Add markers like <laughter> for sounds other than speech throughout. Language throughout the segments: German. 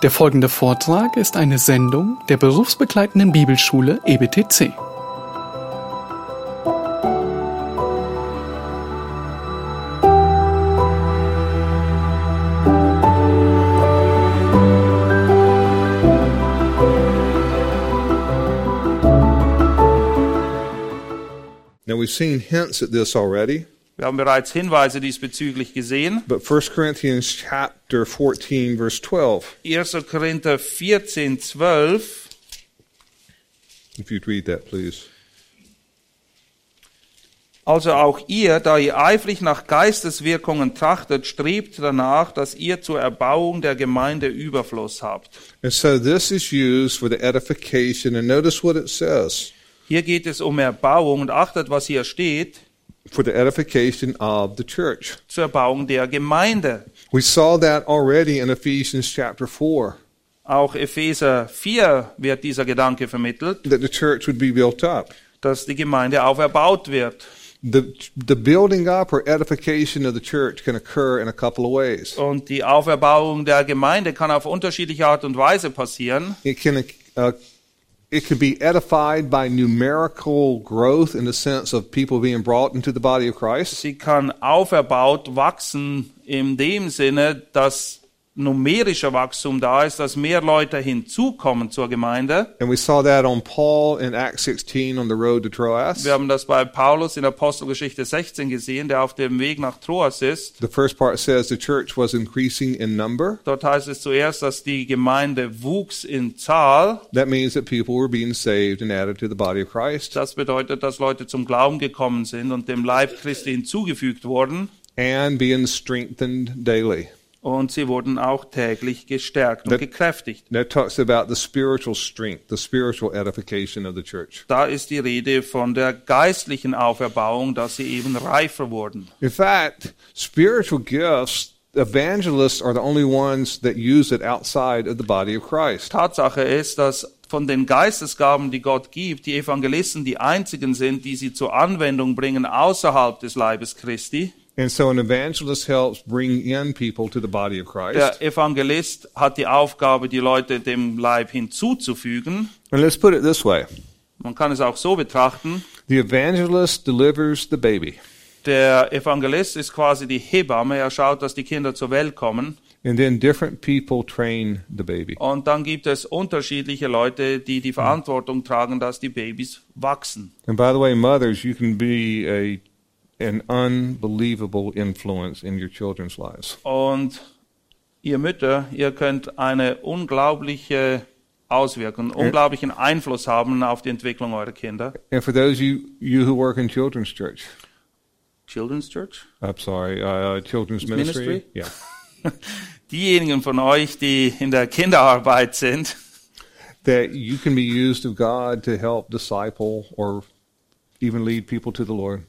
Der folgende Vortrag ist eine Sendung der berufsbegleitenden Bibelschule EBTC. Now we've seen hints at this already, Wir haben bereits Hinweise diesbezüglich gesehen. but 1 Corinthians chapter 14 verse 12, 1. Korinther 14, 12. if you'd read that please. Also auch ihr, da ihr eifrig nach Geisteswirkungen trachtet, strebt danach, dass ihr zur Erbauung der Gemeinde Überfluss habt. And so this is used for the edification and notice what it says, Hier geht es um Erbauung und achtet, was hier steht, for the edification of the church. zur Erbauung der Gemeinde. We saw that already in Ephesians chapter 4, Auch Epheser 4 wird dieser Gedanke vermittelt, that the church would be built up. dass die Gemeinde auferbaut wird. The, the building up or edification of the church can occur in a couple of ways. Und die Auferbauung der Gemeinde kann auf unterschiedliche Art und Weise passieren. It can uh, it can be edified by numerical growth in the sense of people being brought into the body of Christ. Sie kann auferbaut wachsen in dem Sinne, dass numerischer Wachstum da ist, dass mehr Leute hinzukommen zur Gemeinde. And we saw that on Paul in Acts 16 on the road to Troas. Wir haben das bei Paulus in Apostelgeschichte 16 gesehen, der auf dem Weg nach Troas ist. The first part says the church was increasing in number. Dort heißt es zuerst, dass die Gemeinde wuchs in Zahl. That means that people were being saved and added to the body of Christ Das bedeutet, dass Leute zum Glauben gekommen sind und dem Leib Christi hinzugefügt wurden. and being strengthened daily. Und sie wurden auch täglich gestärkt und Das- gekräftigt. That talks about the spiritual strength, the spiritual edification of the church. Da ist die Rede von der geistlichen Auferbauung, dass sie eben reifer wurden. In fact, spiritual gifts, evangelists are the only ones that use it outside of the body of Christ. Tatsache ist, dass von den Geistesgaben, die Gott gibt, die Evangelisten die einzigen sind, die sie zur Anwendung bringen außerhalb des Leibes Christi. And so an evangelist helps bring in people to the body of Christ. Der Evangelist hat die Aufgabe, die Leute dem Leib hinzuzufügen. And let's put it this way. Man kann es auch so betrachten. The evangelist delivers the baby. Der Evangelist ist quasi die Hebamme. Er schaut, dass die Kinder zur Welt kommen. And then different people train the baby. Und dann gibt es unterschiedliche Leute, die die Verantwortung tragen, dass die Babys wachsen. And by the way, mothers, you can be a an unbelievable influence in your children's lives. Und ihr Mütter, ihr könnt eine unglaubliche Auswirkung, unglaublichen Einfluss haben auf die Entwicklung eurer Kinder. And for those you you who work in children's church, Children's Church? I'm sorry, uh, children's ministry, Ministry? yeah, <laughs> Diejenigen von euch, die in der Kinderarbeit sind, that you can be used of God to help disciple or even lead people to the Lord.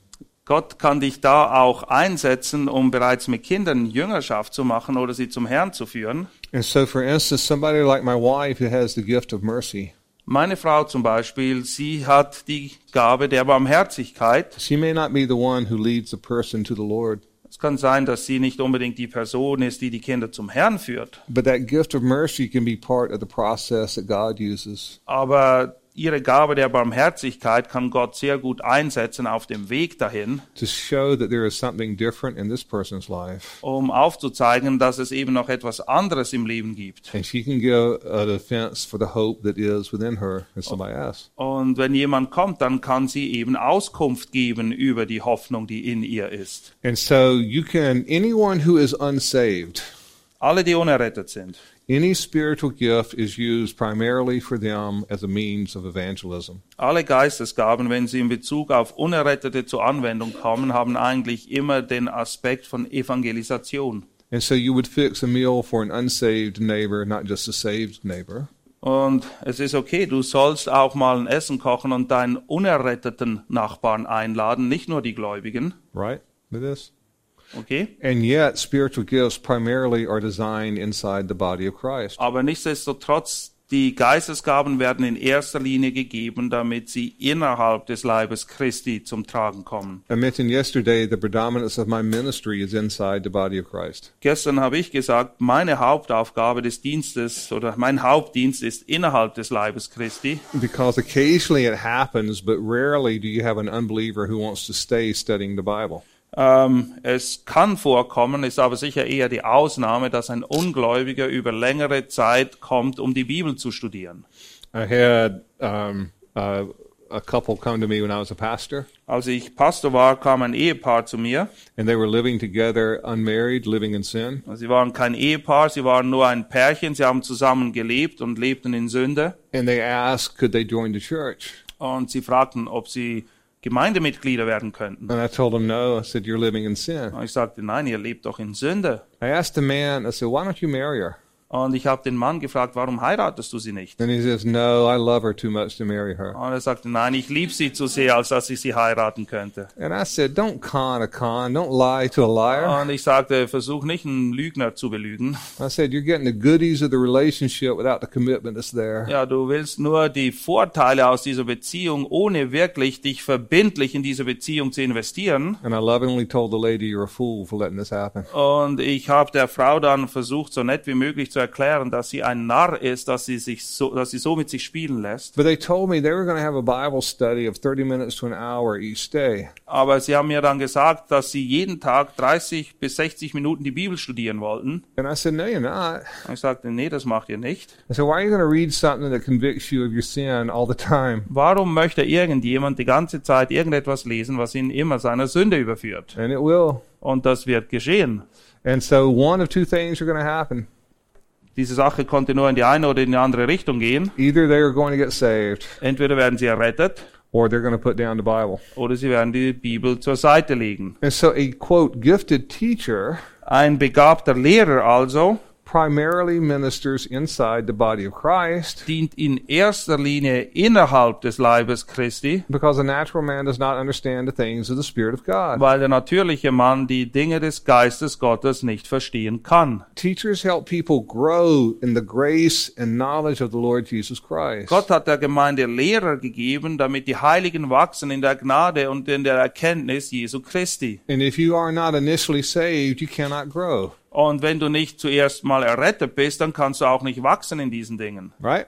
Gott kann dich da auch einsetzen, um bereits mit Kindern Jüngerschaft zu machen oder sie zum Herrn zu führen. And so, for instance, somebody like my wife who has the gift of mercy, Meine Frau zum Beispiel, sie hat die Gabe der Barmherzigkeit. she may not be the one who leads the person to the Lord, Es kann sein, dass sie nicht unbedingt die Person ist, die die Kinder zum Herrn führt. but that gift of mercy can be part of the process that God uses. Aber ihre Gabe der Barmherzigkeit kann Gott sehr gut einsetzen auf dem Weg dahin, to show that there is something different in this person's life. um aufzuzeigen, dass es eben noch etwas anderes im Leben gibt. Her. Und wenn jemand kommt, dann kann sie eben Auskunft geben über die Hoffnung, die in ihr ist. And so you can, anyone who is unsaved, Alle, die unerrettet sind. Any spiritual gift is used primarily for them as a means of evangelism. Alle Geistesgaben, wenn sie in Bezug auf Unerrettete zur Anwendung kommen, haben eigentlich immer den Aspekt von Evangelisation. And so you would fix a meal for an unsaved neighbor, not just a saved neighbor. Und es ist okay, du sollst auch mal ein Essen kochen und deinen unerretteten Nachbarn einladen, nicht nur die Gläubigen. Right? With this? Okay? And yet, spiritual gifts primarily are designed inside the body of Christ. Aber nichtsdestotrotz, Die Geistesgaben werden in erster Linie gegeben, damit sie innerhalb des Leibes Christi zum Tragen kommen. I mentioned yesterday the predominance of my ministry is inside the body of Christ. Gestern habe ich gesagt, meine Hauptaufgabe des Dienstes oder mein Hauptdienst ist innerhalb des Leibes Christi. Because occasionally it happens, but rarely do you have an unbeliever who wants to stay studying the Bible. Ähm, es kann vorkommen, ist aber sicher eher die Ausnahme, dass ein Ungläubiger über längere Zeit kommt, um die Bibel zu studieren. I had um, uh, a couple come to me when I was a pastor, Als ich Pastor war, kam ein Ehepaar zu mir. and they were living together, unmarried, living in sin. Sie waren kein Ehepaar, sie waren nur ein Pärchen, sie haben zusammen gelebt und lebten in Sünde. And they asked, could they join the church? Und sie fragten, ob sie Gemeindemitglieder werden könnten. And I told him, no. I said, you're living in sin. Und ich sagte, nein, ihr lebt doch in Sünde. I asked the man, I said, why don't you marry her? Und ich habe den Mann gefragt, warum heiratest du sie nicht? And he says, no, I love her too much to marry her. Und er sagte, nein, ich liebe sie zu sehr, als dass ich sie heiraten könnte. And I said, don't con a con. Don't lie to a liar. Und ich sagte, versuch nicht, einen Lügner zu belügen. I said, you're getting the goodies of the relationship without the commitment that's there. Ja, du willst nur die Vorteile aus dieser Beziehung, ohne wirklich dich verbindlich in diese Beziehung zu investieren. And I lovingly told the lady, you're a fool for letting this happen. Und ich habe der Frau dann versucht, so nett wie möglich zu erklären, dass sie ein Narr ist, dass sie sich so, dass sie so mit sich spielen lässt. But they told me they were going to have a Bible study of 30 minutes to an hour each day. Aber sie haben mir dann gesagt, dass sie jeden Tag 30 bis 60 Minuten die Bibel studieren wollten. And I said, no, you're not. Und ich sagte, nee, das macht ihr nicht. I said, why are you going to read something that convicts you of your sin all the time? Warum möchte irgendjemand die ganze Zeit irgendetwas lesen, was ihn immer seiner Sünde überführt? And it will. Und das wird geschehen. And so one of two things are going to happen. Diese Sache konnte nur in die eine oder in die andere Richtung gehen. Either they are going to get saved Entweder werden sie errettet or they're going to put down the Bible. oder sie werden die Bibel zur Seite legen. And so a quote, gifted teacher Ein begabter Lehrer also primarily ministers inside the body of Christ dient in erster Linie innerhalb des Leibes Christi, because a natural man does not understand the things of the Spirit of God. weil der natürliche Mann die Dinge des Geistes Gottes nicht verstehen kann. Teachers help people grow in the grace and knowledge of the Lord Jesus Christ. Gott hat der Gemeinde Lehrer gegeben, damit die Heiligen wachsen in der Gnade und in der Erkenntnis Jesu Christi. And if you are not initially saved, you cannot grow, Und wenn du nicht zuerst mal errettet bist, dann kannst du auch nicht wachsen in diesen Dingen. right?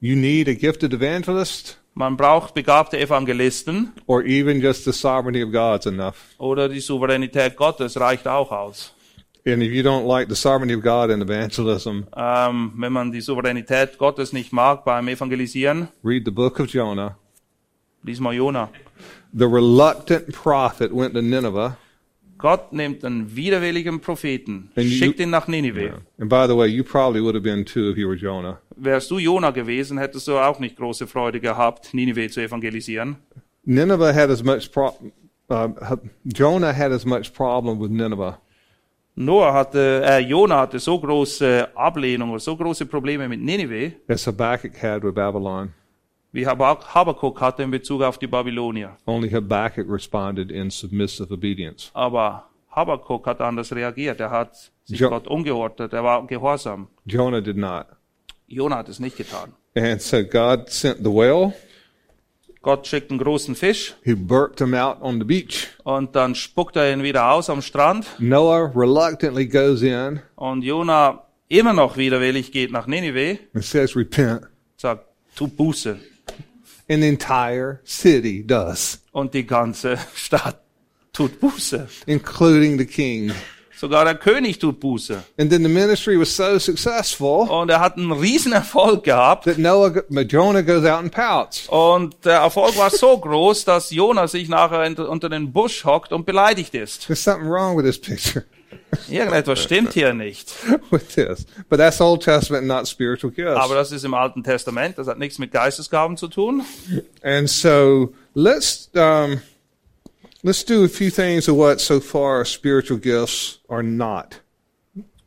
You need a gifted evangelist Man braucht begabte Evangelisten or even just the sovereignty of God's enough. oder die Souveränität Gottes reicht auch aus. And if you don't like the sovereignty of God in evangelism, Ähm, wenn man die Souveränität Gottes nicht mag beim Evangelisieren, read the book of Jonah. lies mal Jona. The reluctant prophet went to Nineveh. Gott nimmt einen widerwilligen Propheten, die- schickt ihn nach Ninive. And by the way, you probably would have been too if you were Jonah. Wärst du Jona gewesen, hättest du auch nicht große Freude gehabt, Ninive zu evangelisieren. Nineveh had as much pro- uh, Jonah had as much problem with Nineveh Noah hatte, äh, Jona hatte so große Ablehnung oder so große Probleme mit Ninive, as Habakkuk had with Babylon. Wie Habak- Habakuk hatte in Bezug auf die Babylonier. Only Habakkuk responded in submissive obedience. Aber Habakuk hat anders reagiert. Er hat sich Jo- Gott umgeordnet. Er war gehorsam. Jonah did not. Jona hat es nicht getan. And so God sent the whale, Gott schickt einen großen Fisch who burped him out on the beach. und dann spuckt er ihn wieder aus am Strand. Noah reluctantly goes in Und Jona immer noch widerwillig geht nach Ninive, and says, Repent. sagt, tu Buße. The entire city does, Und die ganze <laughs> Stadt tut Buße. including the king. Sogar der König tut Buße. And then the ministry was so successful Und er hat einen riesen Erfolg gehabt. that Noah, Jonah goes out and pouts. Und der Erfolg war so groß, dass Jona sich nachher unter den Busch hockt und beleidigt ist. There's something wrong with this picture, Irgendetwas stimmt hier nicht. with this. But that's Old Testament, not spiritual gifts. Aber das ist im Alten Testament, das hat nichts mit Geistesgaben zu tun. And so let's um, let's do a few things of what so far spiritual gifts are not,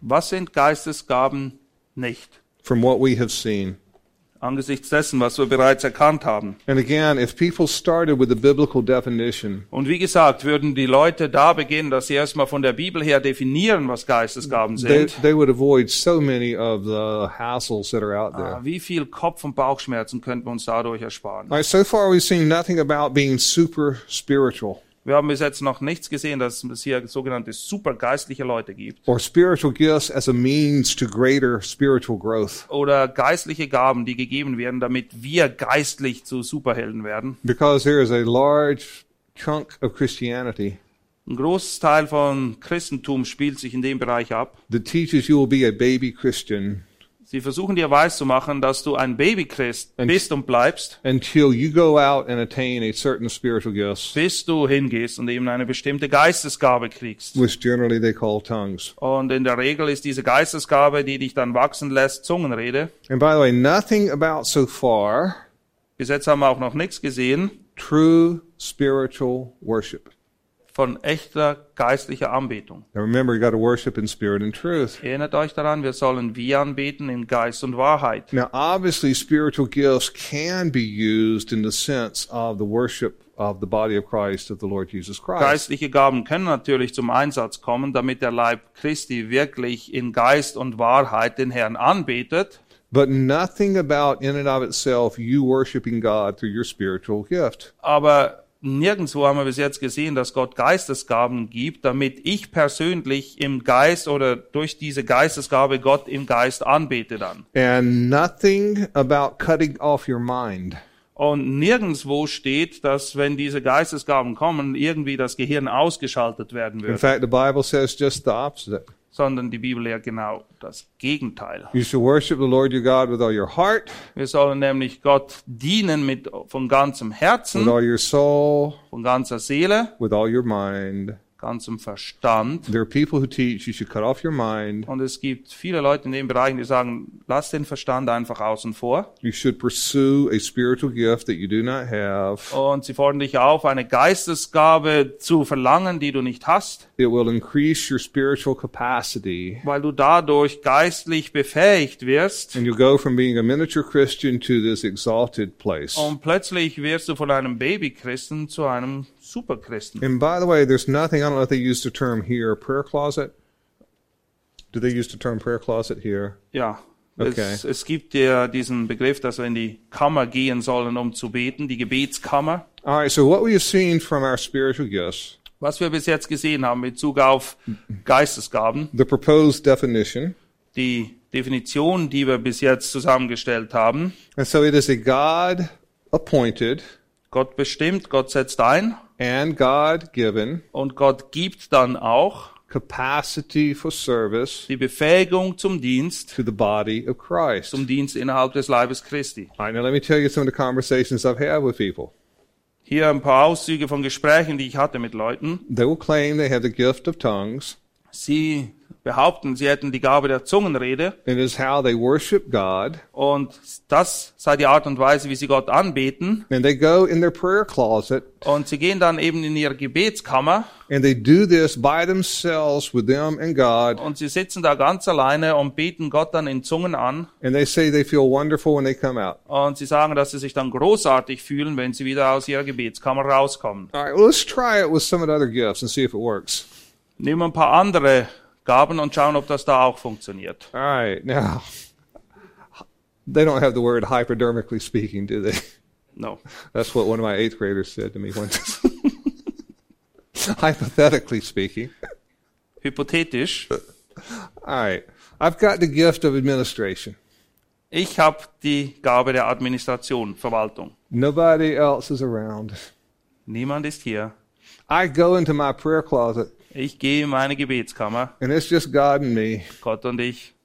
Was sind Geistesgaben nicht? from what we have seen. Angesichts dessen, was wir bereits erkannt haben. And again, if people started with the biblical definition, Und wie gesagt, würden die Leute da beginnen, dass sie erstmal von der Bibel her definieren, was Geistesgaben they, sind. they would avoid so many of the hassles that are out there. Ah, Wie viel Kopf- und Bauchschmerzen könnten wir uns dadurch ersparen? All right, so far we've seen nothing about being super spiritual Wir haben bis jetzt noch nichts gesehen, dass es hier sogenannte supergeistliche Leute gibt. or spiritual gifts as a means to greater spiritual growth. Oder geistliche Gaben, die gegeben werden, damit wir geistlich zu Superhelden werden. Because there is a large chunk of Christianity Ein großes Teil von Christentum spielt sich in dem Bereich ab. that teaches you will be a baby Christian Sie versuchen dir weiszumachen, dass du ein Babychrist Und- bist und bleibst, until you go out and attain a certain spiritual gifts, bis du hingehst und eben eine bestimmte Geistesgabe kriegst. which generally they call tongues. Und in der Regel ist diese Geistesgabe, die dich dann wachsen lässt, Zungenrede. And by the way, nothing about so far Bis jetzt haben wir auch noch nichts gesehen true spiritual worship. Von echter geistlicher Anbetung. Now remember, you got to worship in spirit and truth. Erinnert euch daran, wir sollen wir anbeten in Geist und Wahrheit. Now, obviously, spiritual gifts can be used in the sense of the worship of the body of Christ, of the Lord Jesus Christ. Geistliche Gaben können natürlich zum Einsatz kommen, damit der Leib Christi wirklich in Geist und Wahrheit den Herrn anbetet. But nothing about in and of itself you worshiping God through your spiritual gift. Aber nirgendwo haben wir bis jetzt gesehen, dass Gott Geistesgaben gibt, damit ich persönlich im Geist oder durch diese Geistesgabe Gott im Geist anbete dann. And nothing about cutting off your mind. Und nirgendwo steht, dass wenn diese Geistesgaben kommen, irgendwie das Gehirn ausgeschaltet werden In wird, fact, the Bible says just the opposite. Sondern die Bibel lehrt genau das Gegenteil. You shall worship the Lord your God with all your heart, Wir sollen nämlich Gott dienen mit von ganzem with Herzen, all your soul, von ganzer Seele, with all your mind. Ganzem Verstand. There are people who teach you should cut off your mind. Und es gibt viele Leute in dem Bereich, die sagen, lass den Verstand einfach außen vor. You should pursue a spiritual gift that you do not have. Und sie fordern dich auf, eine Geistesgabe zu verlangen, die du nicht hast, It will increase your spiritual capacity. weil du dadurch geistlich befähigt wirst. And you'll go from being a miniature Christian to this exalted place. Und plötzlich wirst du von einem Babychristen zu einem Superchristen. And by the way, there's nothing, I don't know if they use the term here, prayer closet. Do they use the term prayer closet here? Ja. Okay. Es, es gibt ja diesen Begriff, dass wir in die Kammer gehen sollen, um zu beten, die Gebetskammer. All right, so what we have seen from our spiritual gifts, Was wir bis jetzt gesehen haben in Bezug auf Geistesgaben, the proposed definition. die Definition, die wir bis jetzt zusammengestellt haben. And so it is a God appointed Gott bestimmt, Gott setzt ein and God given und Gott gibt dann auch capacity for service die Befähigung zum Dienst, to the body of Christ. zum Dienst innerhalb des Leibes Christi. All right, now let me tell you some of the conversations I've had with people. Hier ein paar Auszüge von Gesprächen, die ich hatte mit Leuten. They will claim they have the gift of tongues, Sie behaupten, sie hätten die Gabe der Zungenrede and it is how they worship God. und das sei die Art und Weise, wie sie Gott anbeten. And they go in their prayer closet Und sie gehen dann eben in ihre Gebetskammer and they do this by themselves with them and God. und sie sitzen da ganz alleine und beten Gott dann in Zungen an. And they say they feel wonderful when they come out. Und sie sagen, dass sie sich dann großartig fühlen, wenn sie wieder aus ihrer Gebetskammer rauskommen. All right, well, let's try it with some of the other gifts and see if it works. Nehmen wir ein paar andere Gaben und schauen, ob das da auch funktioniert. All right, now, they don't have the word hypodermically speaking, do they? No. That's what one of my eighth graders said to me once. <laughs> Hypothetically speaking. Hypothetisch. All right, I've got the gift of administration. Ich habe die Gabe der Administration, Verwaltung. Nobody else is around. Niemand ist hier. I go into my prayer closet, Ich gehe in meine Gebetskammer, and it's just God and me, Gott und ich,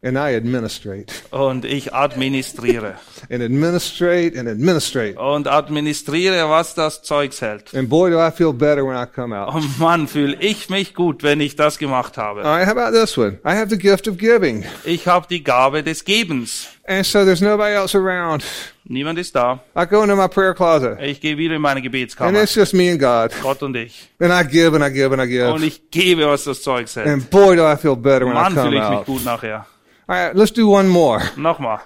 and I administrate und ich administriere. <laughs> and administrate and administrate. Und administriere, was das Zeugs hält. And boy, do I feel better when I come out. Und Mann, fühle ich mich gut, wenn ich das gemacht All habe. right, how about this one? I have the gift of giving. Ich habe die Gabe des Gebens. And so there's nobody else around. Niemand ist da. I go into my prayer closet, Ich gehe wieder in meine and Gebetskammer. it's just me and God. Gott und ich. And I give and I give and I Und give. ich gebe, was das Zeugs hält. And boy, do I feel better when I Mann, come fühle ich mich out. gut nachher. Right, let's do one more. Nochmal.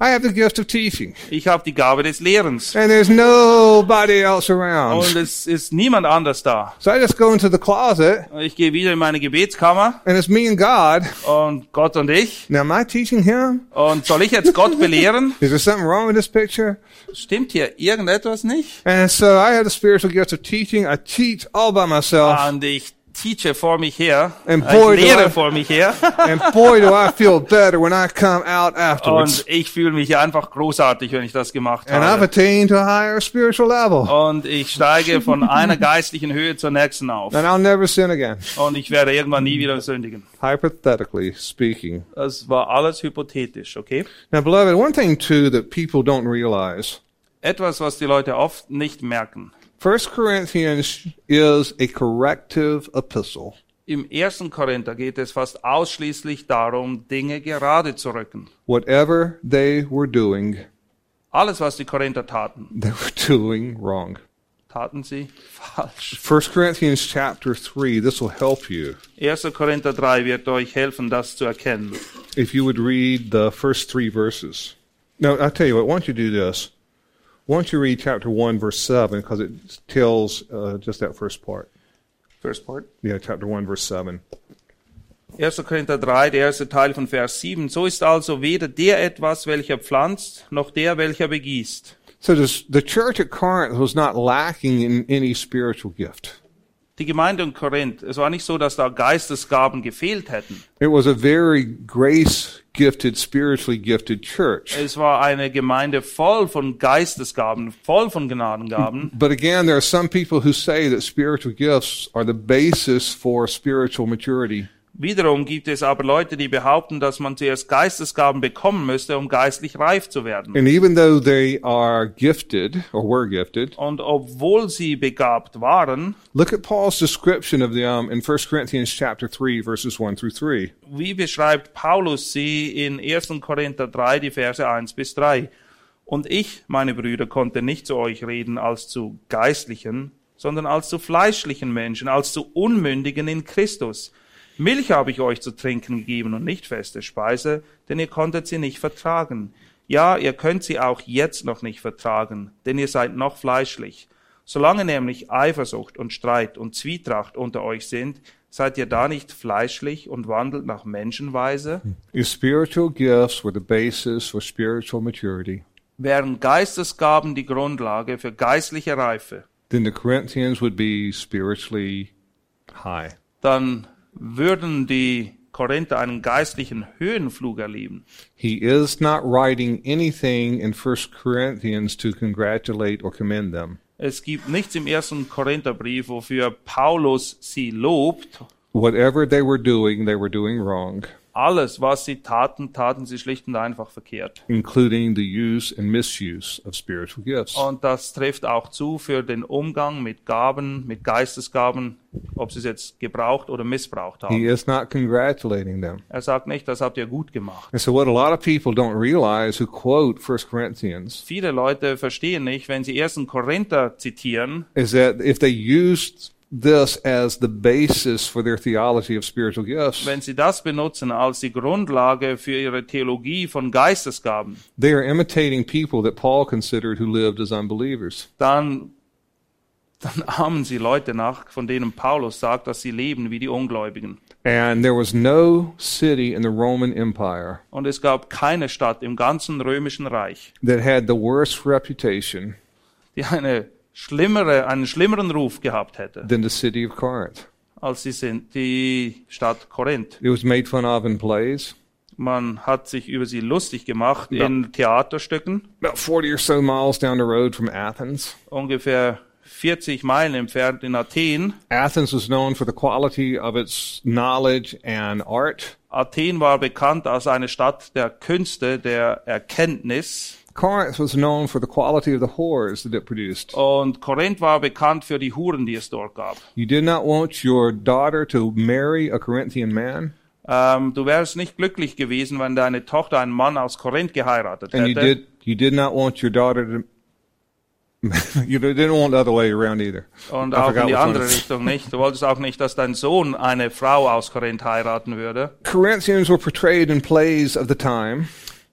I have the gift of teaching. Ich habe die Gabe des Lehrens. And there's nobody else around. Und es ist niemand anders da. So I just go into the closet Ich gehe wieder in meine Gebetskammer and it's me and God. und Gott und ich. Now am I teaching him? Und soll ich jetzt Gott belehren? <laughs> Is there something wrong with this picture? Stimmt hier irgendetwas nicht? And so I have the spiritual gift of teaching. I teach all by myself. Und ich teache vor mich her. And Ich boy, do lehre I- vor mich her. And boy, do I feel better when I come out afterwards. Und ich fühle mich einfach großartig, wenn ich das gemacht And I've habe. attained to a higher spiritual level. Und ich steige von einer geistlichen Höhe zur nächsten auf. And I'll never sin again. Und ich werde irgendwann nie wieder sündigen. Hypothetically speaking. Das war alles hypothetisch, okay? Now, beloved, one thing too that people don't realize Etwas, was die Leute oft nicht merken. First Corinthians is a corrective epistle. Im ersten Korinther geht es fast ausschließlich darum, Dinge gerade zu rücken. Whatever they were doing, Alles, was die Korinther taten, <laughs> they were doing wrong. taten sie falsch. First Corinthians chapter 3, this will help you. 1. Korinther 3 wird euch helfen, das zu erkennen. If you would read the first three verses. Now, I'll tell you what, why don't you do this? Why don't you read chapter 1, verse 7, because it tells uh, just that first part. First part. Yeah, chapter 1, verse 7. 1. Korinther 3, der erste Teil von Vers 7. So ist also weder der etwas, welcher pflanzt, noch der, welcher begießt. So this, the church at Corinth was not lacking in any spiritual gift. Die Gemeinde in Korinth, es war nicht so, dass da Geistesgaben gefehlt hätten. It was a very grace gifted, spiritually gifted church. Es war eine Gemeinde voll von Geistesgaben, voll von Gnadengaben. But again, there are some people who say that spiritual gifts are the basis for spiritual maturity. Wiederum gibt es aber Leute, die behaupten, dass man zuerst Geistesgaben bekommen müsste, um geistlich reif zu werden. And even though they are gifted or were gifted, Und obwohl sie begabt waren, look at Paul's description of them in 1 Corinthians chapter 3 verses 1 through 3. wie beschreibt Paulus sie in 1. Korinther 3, die Verse 1 bis 3. Und ich, meine Brüder, konnte nicht zu euch reden als zu geistlichen, sondern als zu fleischlichen Menschen, als zu Unmündigen in Christus. Milch habe ich euch zu trinken gegeben und nicht feste Speise, denn ihr konntet sie nicht vertragen. Ja, ihr könnt sie auch jetzt noch nicht vertragen, denn ihr seid noch fleischlich. Solange nämlich Eifersucht und Streit und Zwietracht unter euch sind, seid ihr da nicht fleischlich und wandelt nach Menschenweise? Your spiritual gifts were the basis for spiritual maturity. Wären Geistesgaben die Grundlage für geistliche Reife, Then the Corinthians would be spiritually high. dann würden die Korinther einen geistlichen Höhenflug erleben. He is not writing anything in 1 Corinthians to congratulate or commend them. Es gibt nichts im ersten Korintherbrief, wofür Paulus sie lobt. Whatever they were doing, they were doing wrong, Alles, was sie taten, taten sie schlicht und einfach verkehrt. including the use and misuse of spiritual gifts. Und das trifft auch zu für den Umgang mit Gaben, mit Geistesgaben, ob sie es jetzt gebraucht oder missbraucht He haben. is not congratulating them. Er sagt nicht, das habt ihr gut gemacht. And so, what a lot of people don't realize who quote 1 Corinthians Viele Leute verstehen nicht, wenn sie 1. Korinther zitieren, is that if they used this as the basis for their theology of spiritual gifts, wenn sie das benutzen als die Grundlage für ihre Theologie von Geistesgaben, they are imitating people that Paul considered who lived as unbelievers. dann, dann ahmen sie Leute nach, von denen Paulus sagt, dass sie leben wie die Ungläubigen. And there was no city in the Roman Empire Und es gab keine Stadt im ganzen römischen Reich, that had the worst reputation die eine schlimmere, einen schlimmeren Ruf gehabt hätte, than the city of Corinth. als die, sind, die Stadt Korinth. It was made fun of in plays. Man hat sich über sie lustig gemacht Ja. in Theaterstücken, About 40 or so miles down the road from Athens. ungefähr 40 Meilen entfernt in Athen. Athens was known for the quality of its knowledge and art. Athen war bekannt als eine Stadt der Künste, der Erkenntnis. Corinth was known for the quality of the whores that it produced. Und Korinth war bekannt für die Huren, die es dort gab. You did not want your daughter to marry a Corinthian man, Ähm, du wärst nicht glücklich gewesen, wenn deine Tochter einen Mann aus Korinth geheiratet and you hätte. did you did not want your daughter to. <laughs> you didn't want the other way around either. Und I auch in die andere Richtung nicht. Du wolltest auch nicht, dass dein Sohn eine Frau aus Korinth heiraten würde. Corinthians were portrayed in plays of the time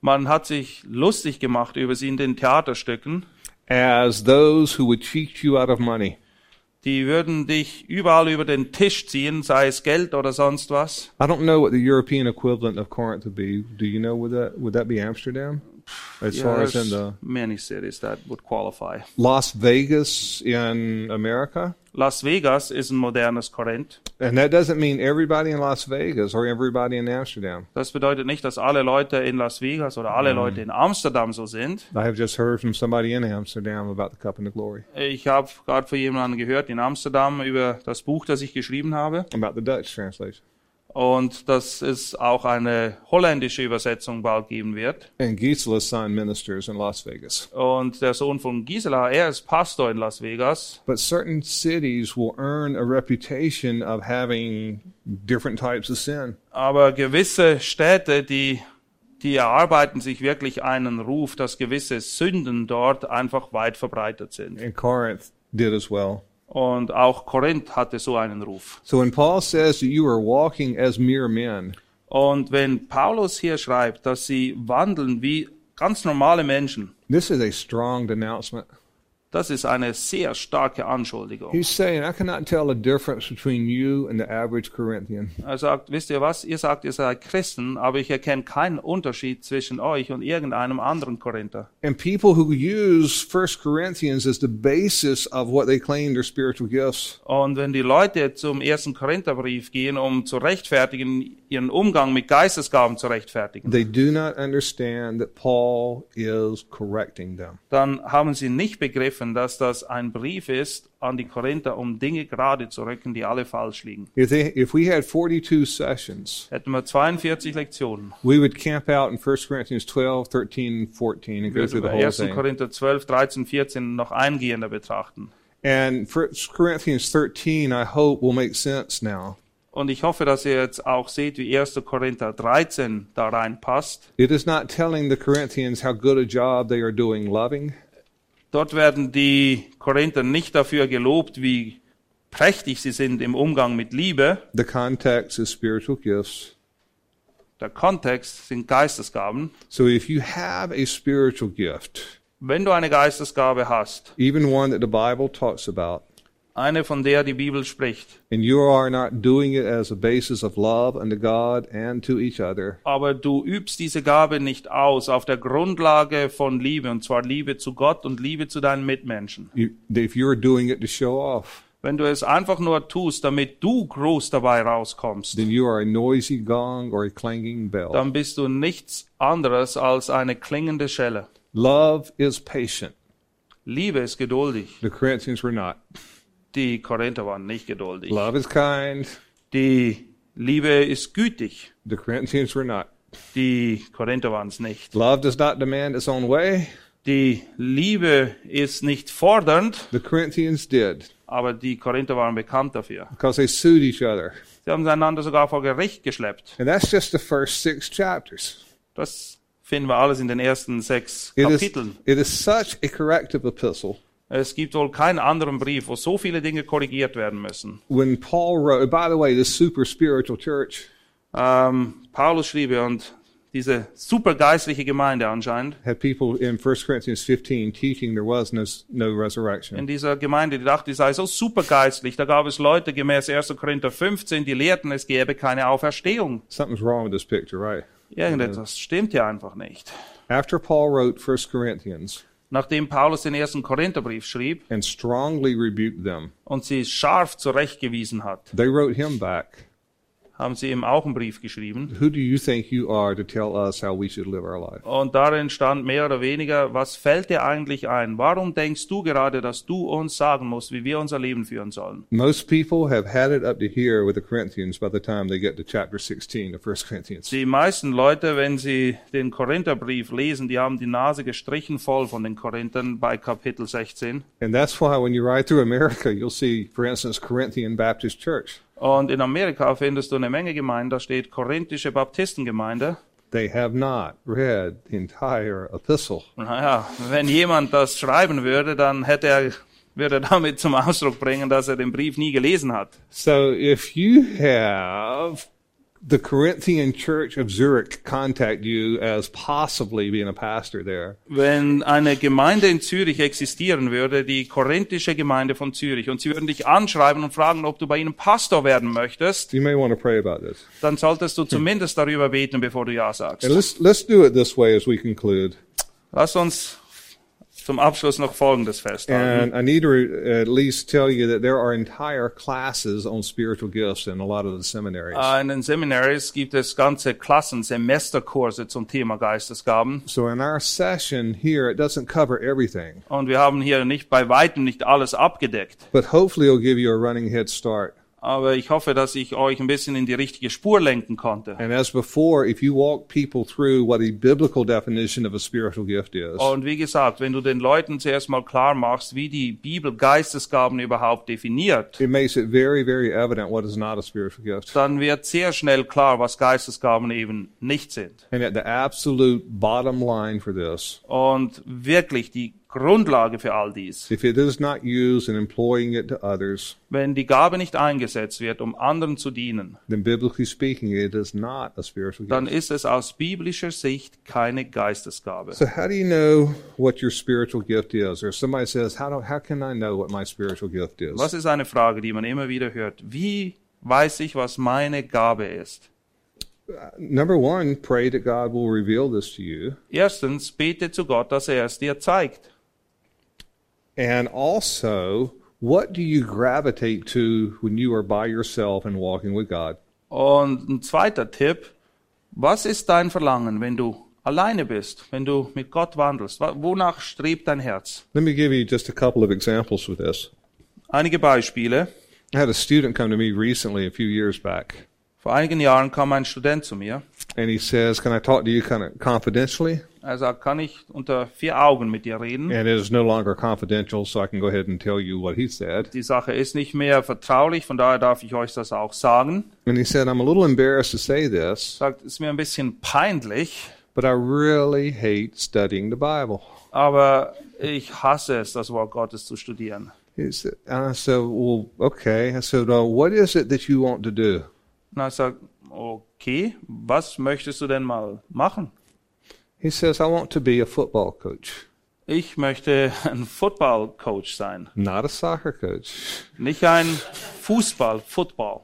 Man hat sich lustig gemacht über sie in den Theaterstücken. as those who would cheat you out of money. Die würden dich überall über den Tisch ziehen, sei es Geld oder sonst was. I don't know what the European equivalent of Corinth would be. Do you know? Would that would that be Amsterdam? As far as in the many cities that would qualify. Las Vegas in America, Las Vegas ist ein modernes Korinth. and that doesn't mean everybody in Las Vegas or everybody in Amsterdam. Das bedeutet nicht, dass alle Leute in Las Vegas oder alle mm. Leute in Amsterdam so sind. I have just heard from somebody in Amsterdam about the cup and the glory, Ich habe gerade von jemandem gehört in Amsterdam über das Buch, das ich geschrieben habe. about the Dutch translation. Und dass es auch eine holländische Übersetzung bald geben wird. And Gisela's son ministers in Las Vegas. Und der Sohn von Gisela, er ist Pastor in Las Vegas. But certain cities will earn a reputation of having different types of sin. Aber gewisse Städte, die, die erarbeiten sich wirklich einen Ruf, dass gewisse Sünden dort einfach weit verbreitet sind. And Corinth did as well. Und auch Korinth hatte so einen Ruf. So when Paul says that you are walking as mere men, Und wenn Paulus hier schreibt, dass sie wandeln wie ganz normale Menschen, this is a strong denouncement. Das ist eine sehr starke Anschuldigung. He's saying, I cannot tell the difference between you and the average Corinthian. Er sagt, wisst ihr was, ihr sagt, ihr seid Christen, aber ich erkenne keinen Unterschied zwischen euch und irgendeinem anderen Korinther. And people who use First Corinthians as the basis of what they claim their spiritual gifts, Und wenn die Leute zum ersten Korintherbrief gehen, um zu rechtfertigen, ihren Umgang mit Geistesgaben zu rechtfertigen, they do not understand that Paul is correcting them. dann haben sie nicht begriffen, dass das ein Brief ist an die Korinther, um Dinge gerade zu rücken, die alle falsch liegen. If, they, if we had 42 sessions, Hätten wir 42 Lektionen. we would camp out in 1 Corinthians 12, 13, and 14 and go through the whole 1. thing. Korinther 12, 13, 14 noch eingehender betrachten. And 1 Corinthians 13, I hope, will make sense now. Und ich hoffe, dass ihr jetzt auch seht, wie 1. Korinther 13 da reinpasst. It is not telling the Corinthians how good a job they are doing loving. Dort werden die Korinther nicht dafür gelobt, wie prächtig sie sind im Umgang mit Liebe. The context is spiritual gifts. Der Kontext sind Geistesgaben. So if you have a spiritual gift, Wenn du eine Geistesgabe hast, even one that the Bible talks about, eine von der die Bibel spricht, and you are not doing it as a basis of love unto God and to each other, aber du übst diese Gabe nicht aus auf der Grundlage von Liebe, und zwar Liebe zu Gott und Liebe zu deinen Mitmenschen. you, if you're doing it to show off, Wenn du es einfach nur tust, damit du groß dabei rauskommst, then you are a noisy gong or a clanging bell. dann bist du nichts anderes als eine klingende Schelle. Love is patient. Liebe ist geduldig. The Corinthians were not. Die Korinther waren nicht geduldig. Love is kind. Die Liebe ist gütig. The Corinthians were not. Die Korinther waren es nicht. Love does not demand its own way. Die Liebe ist nicht fordernd, The Corinthians did aber die Korinther waren bekannt dafür. because they sued each other. Sie haben einander sogar vor Gericht geschleppt. And that's just the first six chapters. Das finden wir alles in den ersten sechs It is, Kapiteln. it is such a corrective epistle. Es gibt wohl keinen anderen Brief, wo so viele Dinge korrigiert werden müssen. When Paul wrote, by the way, this super spiritual church Ähm, Paulus schrieb ja, und diese supergeistliche Gemeinde anscheinend, had people in 1 Corinthians 15 teaching there was no, no in resurrection. dieser Gemeinde, die dachte, die sei so supergeistlich. Da gab es Leute gemäß 1. Korinther 15, die lehrten, es gäbe keine Auferstehung. Something's wrong with this picture, right? Irgendetwas stimmt hier einfach nicht. After Paul wrote 1 Corinthians Nachdem Paulus den ersten Korintherbrief schrieb and strongly rebuked them, und sie scharf zurechtgewiesen hat, they wrote him back. Haben sie ihm auch einen Brief geschrieben. Who do you think you are to tell us how we should live our life? Und darin stand mehr oder weniger, was fällt dir eigentlich ein? Warum denkst du gerade, dass du uns sagen musst, wie wir unser Leben führen sollen? Most people have had it up to here with the Corinthians by the time they get to chapter 16 of 1 Corinthians. Die meisten Leute, wenn sie den Korintherbrief lesen, die haben die Nase gestrichen voll von den Korinthern bei Kapitel 16. And that's why when you ride through America, you'll see, for instance, Corinthian Baptist Church. Und in Amerika findest du eine Menge Gemeinden, da steht korinthische Baptistengemeinde. They have not read the entire epistle. Naja, wenn jemand das schreiben würde, dann hätte er, würde er damit zum Ausdruck bringen, dass er den Brief nie gelesen hat. So if you have the Corinthian church of Zurich contact you as possibly being a pastor there, Wenn eine Gemeinde in Zürich existieren würde, die korinthische Gemeinde von Zürich, und sie würden dich anschreiben und fragen, ob du bei ihnen Pastor werden möchtest, you may want to pray about this. dann solltest du zumindest darüber beten, bevor du Ja sagst. And let's let's do it this way as we conclude. Lass uns zum Abschluss noch Folgendes festhalten. And I need to re- at least tell you that there are entire classes on spiritual gifts in a lot of the seminaries. Äh, In den Seminaries gibt es ganze Klassen, Semesterkurse zum Thema Geistesgaben. so in our session here, it doesn't cover everything, Und wir haben hier nicht bei weitem nicht alles abgedeckt. but hopefully it'll give you a running head start. Aber ich hoffe, dass ich euch ein bisschen in die richtige Spur lenken konnte. And as before, if you walk people through what a biblical definition of a spiritual gift is, Und wie gesagt, wenn du den Leuten zuerst mal klar machst, wie die Bibel Geistesgaben überhaupt definiert, it makes it very, very evident what is not a spiritual gift. dann wird sehr schnell klar, was Geistesgaben eben nicht sind. And at the absolute bottom line for this, Und wirklich die Grundlage für all dies, if it is not used in employing it to others, wenn die Gabe nicht eingesetzt wird, um anderen zu dienen, then biblically speaking, it is not a spiritual dann ist es aus biblischer Sicht keine Geistesgabe. So how do you know what your spiritual gift is? Or somebody says, how do, how can I know what my spiritual gift is? Was ist eine Frage, die man immer wieder hört? Wie weiß ich, was meine Gabe ist? Number one, pray that God will reveal this to you. Erstens, bete zu Gott, dass er es dir zeigt. And also, what do you gravitate to when you are by yourself and walking with God? Und ein zweiter Tipp, was ist dein Verlangen, wenn du alleine bist, wenn du mit Gott wandelst? Wa- Wonach strebt dein Herz? Let me give you just a couple of examples with this. Einige Beispiele. I had a student come to me recently, a few years back, Vor einigen Jahren kam ein Student zu mir. And he says, Can I talk to you kind of confidentially? Er sagt, kann ich unter vier Augen mit dir reden? And it is no longer confidential, so I can go ahead and tell you what he said. Die Sache ist nicht mehr vertraulich, von daher darf ich euch das auch sagen. And he said, I'm a little embarrassed to say this, Sagt, ist mir ein bisschen peinlich, but I really hate studying the Bible. aber ich hasse es, das Wort Gottes zu studieren. He said, and I said, Well, okay. I said, uh, What is it that you want to do? Und er sagt, okay, was möchtest du denn mal machen? He says, I want to be a football coach, Ich möchte ein Football-Coach sein. not a soccer coach. Nicht ein Fußball, Football.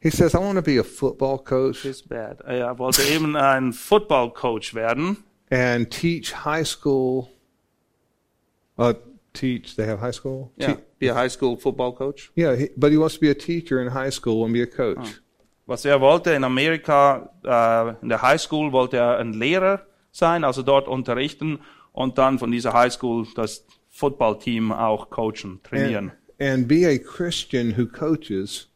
He says, I want to be a football coach Is bad. Er wollte eben ein Football-Coach werden and teach high school. Uh, teach, they have high school? Te- be a High School Football Coach. yeah, he, but he wants to be a teacher in high school and be a coach. Was er wollte in Amerika, äh, in der High School wollte er ein Lehrer sein, also dort unterrichten und dann von dieser High School das Football-Team auch coachen, trainieren. And, and be a Christian who coaches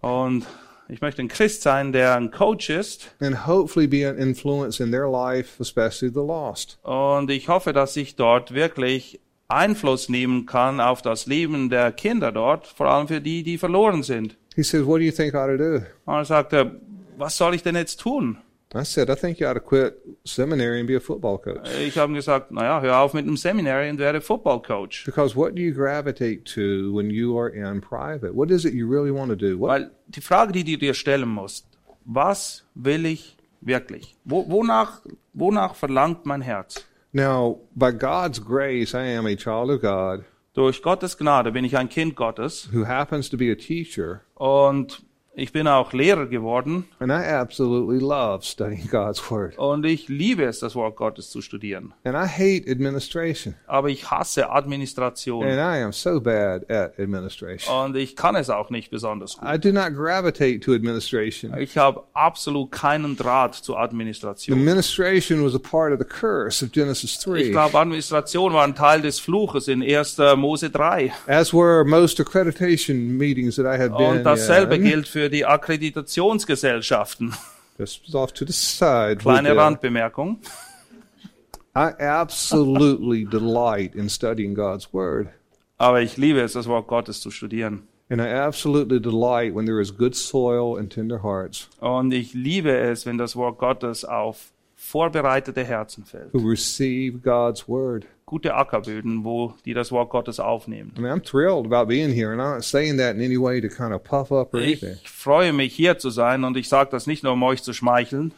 Und ich möchte ein Christ sein, der ein Coach ist. and hopefully be an influence in their life, especially the lost. Und ich hoffe, dass ich dort wirklich Einfluss nehmen kann auf das Leben der Kinder dort, vor allem für die, die verloren sind. He says, What do you think I ought to do? Und er sagte, was soll ich denn jetzt tun? I said, I think you ought to quit seminary and be a football coach. Ich habe gesagt, naja, hör auf mit dem Seminary und werde Football Coach. Because what do you gravitate to when you are in private? What is it you really want to do? What, Weil die Frage, die du dir stellen musst, was will ich wirklich? Wo, wonach, wonach verlangt mein Herz? now, by God's grace, I am a child of God Durch Gottes Gnade bin ich ein Kind Gottes. who happens to be a teacher, und ich bin auch Lehrer geworden and I absolutely love studying God's Word. und ich liebe es, das Wort Gottes zu studieren. And I hate administration, Aber ich hasse Administration and I am so bad at administration. und ich kann es auch nicht besonders gut. I do not gravitate to administration. Ich habe absolut keinen Draht zur Administration. Administration was a part of the curse of Genesis Ich 3, glaube, Administration war ein Teil des Fluches in 1. Mose 3. as were most accreditation meetings that I had been Und dasselbe in. gilt für die Akkreditationsgesellschaften. Just off to the side. Kleine. Randbemerkung. I absolutely <laughs> delight in studying God's Word. Aber ich liebe es, das Wort Gottes zu studieren. And I absolutely delight when there is good soil and tender hearts Und ich liebe es, wenn das Wort Gottes auf vorbereitete Herzen fällt. who receive God's Word. Gute Ackerböden, wo die das Wort Gottes aufnehmen. I mean, I'm thrilled about being here, and I'm not saying that in any way to kind of puff up or Ich freue mich, hier zu sein und ich sage das nicht nur, um euch zu schmeicheln.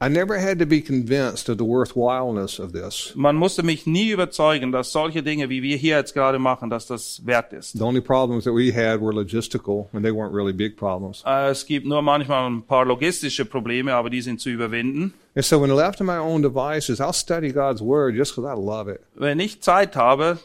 I never had to be convinced of the worthwhileness of this. Man musste mich nie überzeugen, dass solche Dinge, wie wir hier jetzt gerade machen, dass das wert ist. The only problems that we had were logistical, and they weren't really big problems. Äh, Es gibt nur manchmal ein paar logistische Probleme, aber die sind zu überwinden. And so, when left to my own devices, I'll study God's Word just because I love it. Wenn ich Zeit habe,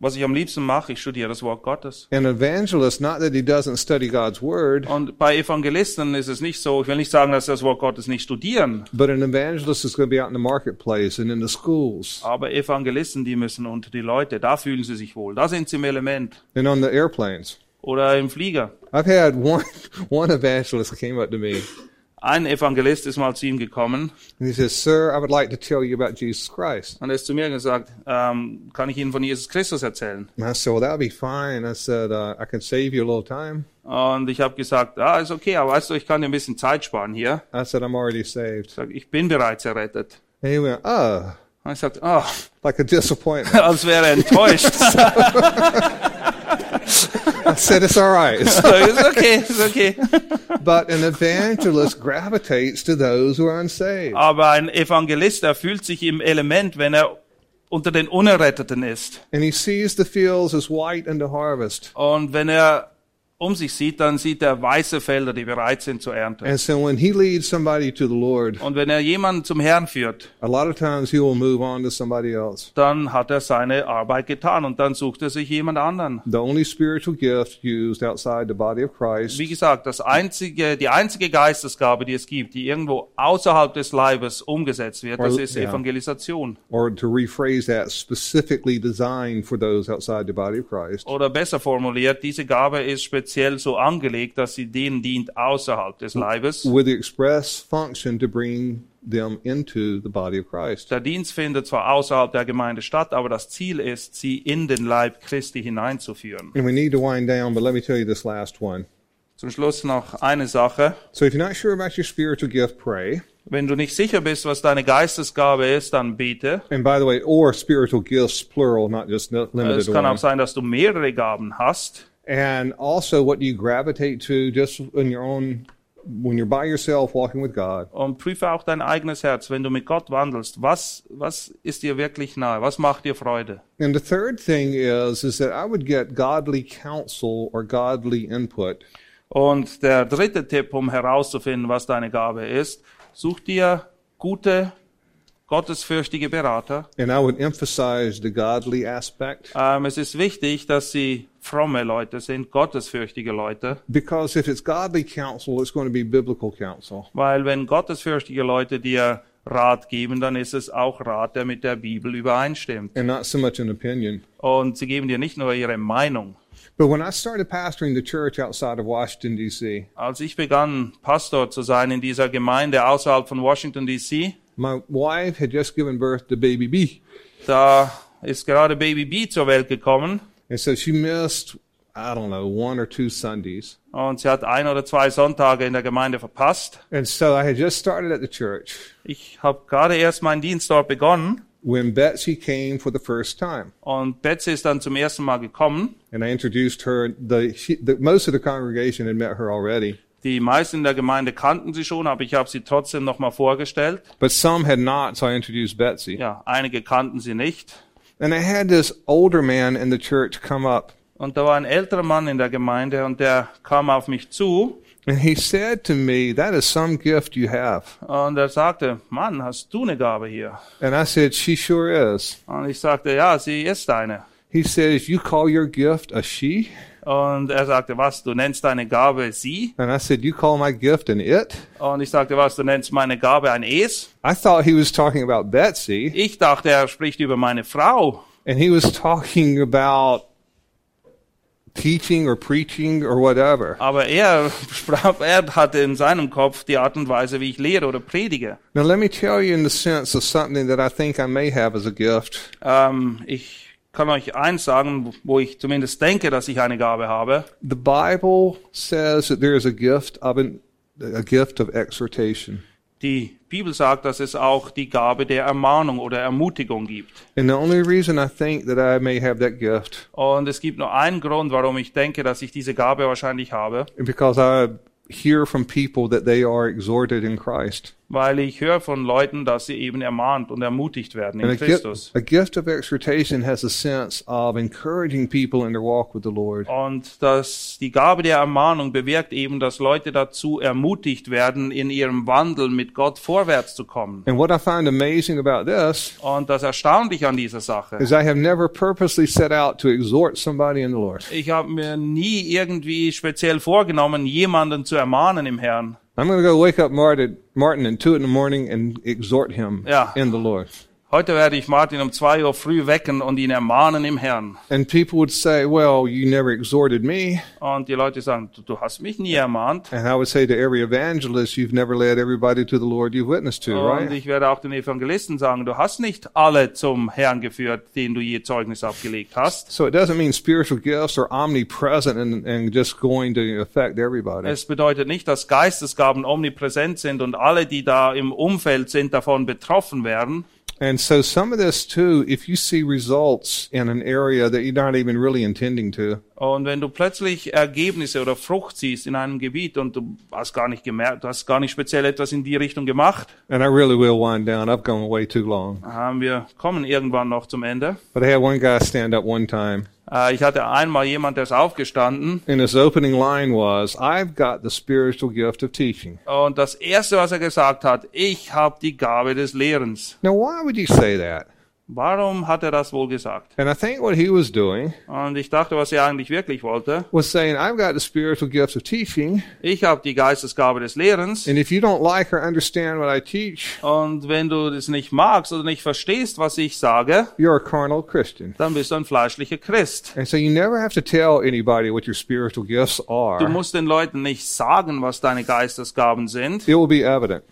was ich am liebsten mache, ich studiere das Wort Gottes. An evangelist, not that he doesn't study God's Word, Und bei Evangelisten ist es nicht so, ich will nicht sagen, dass sie das Wort Gottes nicht studieren, but an evangelist is going to be out in the marketplace and in the schools aber Evangelisten, die müssen unter die Leute, da fühlen sie sich wohl, da sind sie im Element. and on the airplanes. Oder im Flieger. I've had one <laughs> one evangelist came up to me Ein Evangelist ist mal zu ihm gekommen and he says, "Sir, I would like to tell you about Jesus Christ." und er ist zu mir gesagt, ähm, kann ich Ihnen von Jesus Christus erzählen? And I said, "Well, that would be fine." I said, uh, "I can save you a little time." Und ich habe gesagt, ah, ist okay, aber weißt du, ich kann dir ein bisschen Zeit sparen hier. I said, "I'm already saved." Ich sag, ich bin bereits errettet. And he went, "Oh, Und ich sagte, ah, like a disappointment." <laughs> als wäre er enttäuscht. <laughs> I said, "It's all right." <laughs> ist okay, ist okay. but an evangelist gravitates to those who are unsaved. Aber ein Evangelist, der fühlt sich im Element, wenn er unter den Unerretteten ist. And he sees the fields as white unto harvest. Und wenn er um sich sieht, dann sieht er weiße Felder, die bereit sind zur Ernte. And so when he leads somebody to the Lord, Und wenn er jemanden zum Herrn führt, a lot of times he will move on to somebody else. dann hat er seine Arbeit getan und dann sucht er sich jemand anderen. The only spiritual gift used outside the body of Christ Wie gesagt, das einzige, die einzige Geistesgabe, die es gibt, die irgendwo außerhalb des Leibes umgesetzt wird, das ist. Evangelisation. or to rephrase that, specifically designed for those outside the body of Christ. Oder besser formuliert, diese Gabe ist speziell so angelegt, dass sie denen dient außerhalb des Leibes. With the express function to bring them into the body of Christ. Der Dienst findet zwar außerhalb der Gemeinde statt, aber das Ziel ist, sie in den Leib Christi hineinzuführen. And we need to wind down, but let me tell you this last one. Zum Schluss noch eine Sache. So if you're not sure about your spiritual gift, pray. Wenn du nicht sicher bist, was deine Geistesgabe ist, dann bete. And by the way, or spiritual gifts, plural, not just limited Es kann auch sein, dass du mehrere Gaben hast. And also what do you gravitate to just in your own, when you're by yourself walking with God. Und prüfe auch dein eigenes Herz, wenn du mit Gott wandelst. Was, was ist dir wirklich nahe? Was macht dir Freude? And the third thing is, is that I would get godly counsel or godly input. Und der dritte Tipp, um herauszufinden, was deine Gabe ist, such dir gute, gottesfürchtige Berater. And I would emphasize the godly aspect Ähm, es ist wichtig, dass sie fromme Leute sind, gottesfürchtige Leute, because if it's godly counsel, it's going to be biblical counsel. weil wenn gottesfürchtige Leute dir Rat geben, dann ist es auch Rat, der mit der Bibel übereinstimmt. and not so much an opinion. Und sie geben dir nicht nur ihre Meinung. But when I started pastoring the church outside of Washington, D.C., Als ich begann, Pastor zu sein in dieser Gemeinde außerhalb von Washington, D.C., my wife had just given birth to baby B. da ist gerade Baby B zur Welt gekommen And so she missed, I don't know, one or two Sundays. und sie hat ein oder zwei Sonntage in der Gemeinde verpasst. And so I had just started at the church Ich habe gerade erst meinen Dienst dort begonnen when Betsy came for the first time. und Betsy ist dann zum ersten Mal gekommen. And I introduced her. The, she, the most of the congregation had met her already, Die meisten in der Gemeinde kannten sie schon, aber ich habe sie trotzdem nochmal vorgestellt. but some had not. So I introduced Betsy. Ja, einige kannten sie nicht. And I had this older man in the church come up, Und da war ein älterer Mann in der Gemeinde und der kam auf mich zu and he said to me, "That is some gift you have." und er sagte, Mann, hast du eine Gabe hier? And I said, "She sure is." Und ich sagte, ja, sie ist eine. He says, "You call your gift a she?" Und er sagte, was, du nennst deine Gabe sie? And I said, "You call my gift an it?" Und ich sagte, was, du nennst meine Gabe ein Es? I thought he was talking about Betsy, Ich dachte, er spricht über meine Frau. and he was talking about teaching or preaching or whatever. Aber er, sprach, er hatte in seinem Kopf die Art und Weise, wie ich lehre oder predige. Now, let me tell you in the sense of something that I think I may have as a gift. Ähm, ich kann euch eins sagen, wo ich zumindest denke, dass ich eine Gabe habe. The Bible says that there is a gift of an, a gift of exhortation. die Bibel sagt, dass es auch die Gabe der Ermahnung oder Ermutigung gibt. And the only reason I think that I may have that gift Und es gibt nur einen Grund, warum ich denke, dass ich diese Gabe wahrscheinlich habe, because I hear from people that they are exhorted in Christ. Weil ich höre von Leuten, dass sie eben ermahnt und ermutigt werden And in a gift, Christus. a gift of exhortation has a sense of encouraging people in their walk with the Lord. Und dass die Gabe der Ermahnung bewirkt eben, dass Leute dazu ermutigt werden, in ihrem Wandel mit Gott vorwärts zu kommen. And what I find amazing about this Und das Erstaunliche an dieser Sache, is I have never purposely set out to exhort somebody in the Lord. ich habe mir nie irgendwie speziell vorgenommen, jemanden zu ermahnen im Herrn. I'm going to go wake up Martin, Martin at two in the morning and exhort him Yeah. in the Lord. Heute werde ich Martin um zwei Uhr früh wecken und ihn ermahnen im Herrn. And people would say, well, you never exhorted me. Und die Leute sagen, du, du hast mich nie ermahnt. And I would say to every evangelist, you've never led everybody to the Lord you've witnessed to, Und right? ich werde auch den Evangelisten sagen, du hast nicht alle zum Herrn geführt, denen du je Zeugnis abgelegt hast. So it doesn't mean spiritual gifts are omnipresent and, and just going to affect everybody. Es bedeutet nicht, dass Geistesgaben omnipräsent sind und alle, die da im Umfeld sind, davon betroffen werden. And so some of this too, if you see results in an area that you're not even really intending to, Und wenn du plötzlich Ergebnisse oder Frucht siehst in einem Gebiet und du hast gar nicht gemerkt, du hast gar nicht speziell etwas in die Richtung gemacht, and I really will wind down. I've gone way too long. haben wir kommen irgendwann noch zum Ende. But I had one guy stand up one time, Äh, Ich hatte einmal jemand, der ist aufgestanden and his opening line was, "I've got the spiritual gift of teaching." und das erste, was er gesagt hat, ich habe die Gabe des Lehrens. Now, why would you say that? Warum hat er das wohl gesagt? And I think what he was doing Und ich dachte, was er eigentlich wirklich wollte. was saying, "I've got the spiritual gift of teaching, Ich habe die Geistesgabe des Lehrens. and if you don't like or understand what I teach, Und wenn du das nicht magst oder nicht verstehst, was ich sage, you're a carnal Christian." dann bist du ein fleischlicher Christ. And so you never have to tell anybody what your spiritual gifts Du are. musst den Leuten nicht sagen, was deine Geistesgaben sind. It will be evident.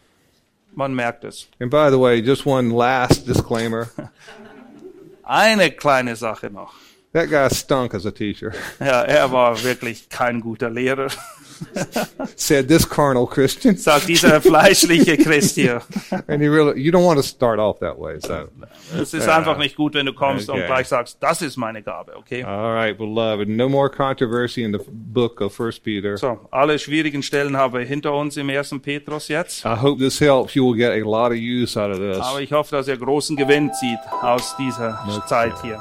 Man merkt es. And by the way, just one last disclaimer. <laughs> Eine kleine Sache noch. That guy stunk as a teacher. Ja, er war wirklich kein guter Lehrer, <laughs> <laughs> Said this carnal Christian. sagt dieser fleischliche Christ hier. <laughs> And he really, you don't want to start off that way. So, Es ist einfach nicht gut, wenn du kommst und Okay. gleich sagst, das ist meine Gabe, okay? all right, beloved. No more controversy in the book of First Peter. So, alle schwierigen Stellen haben wir hinter uns im ersten Petrus jetzt. I hope this helps. You will get a lot of use out of Aber this. ich hoffe, dass ihr großen Gewinn zieht aus dieser Zeit hier.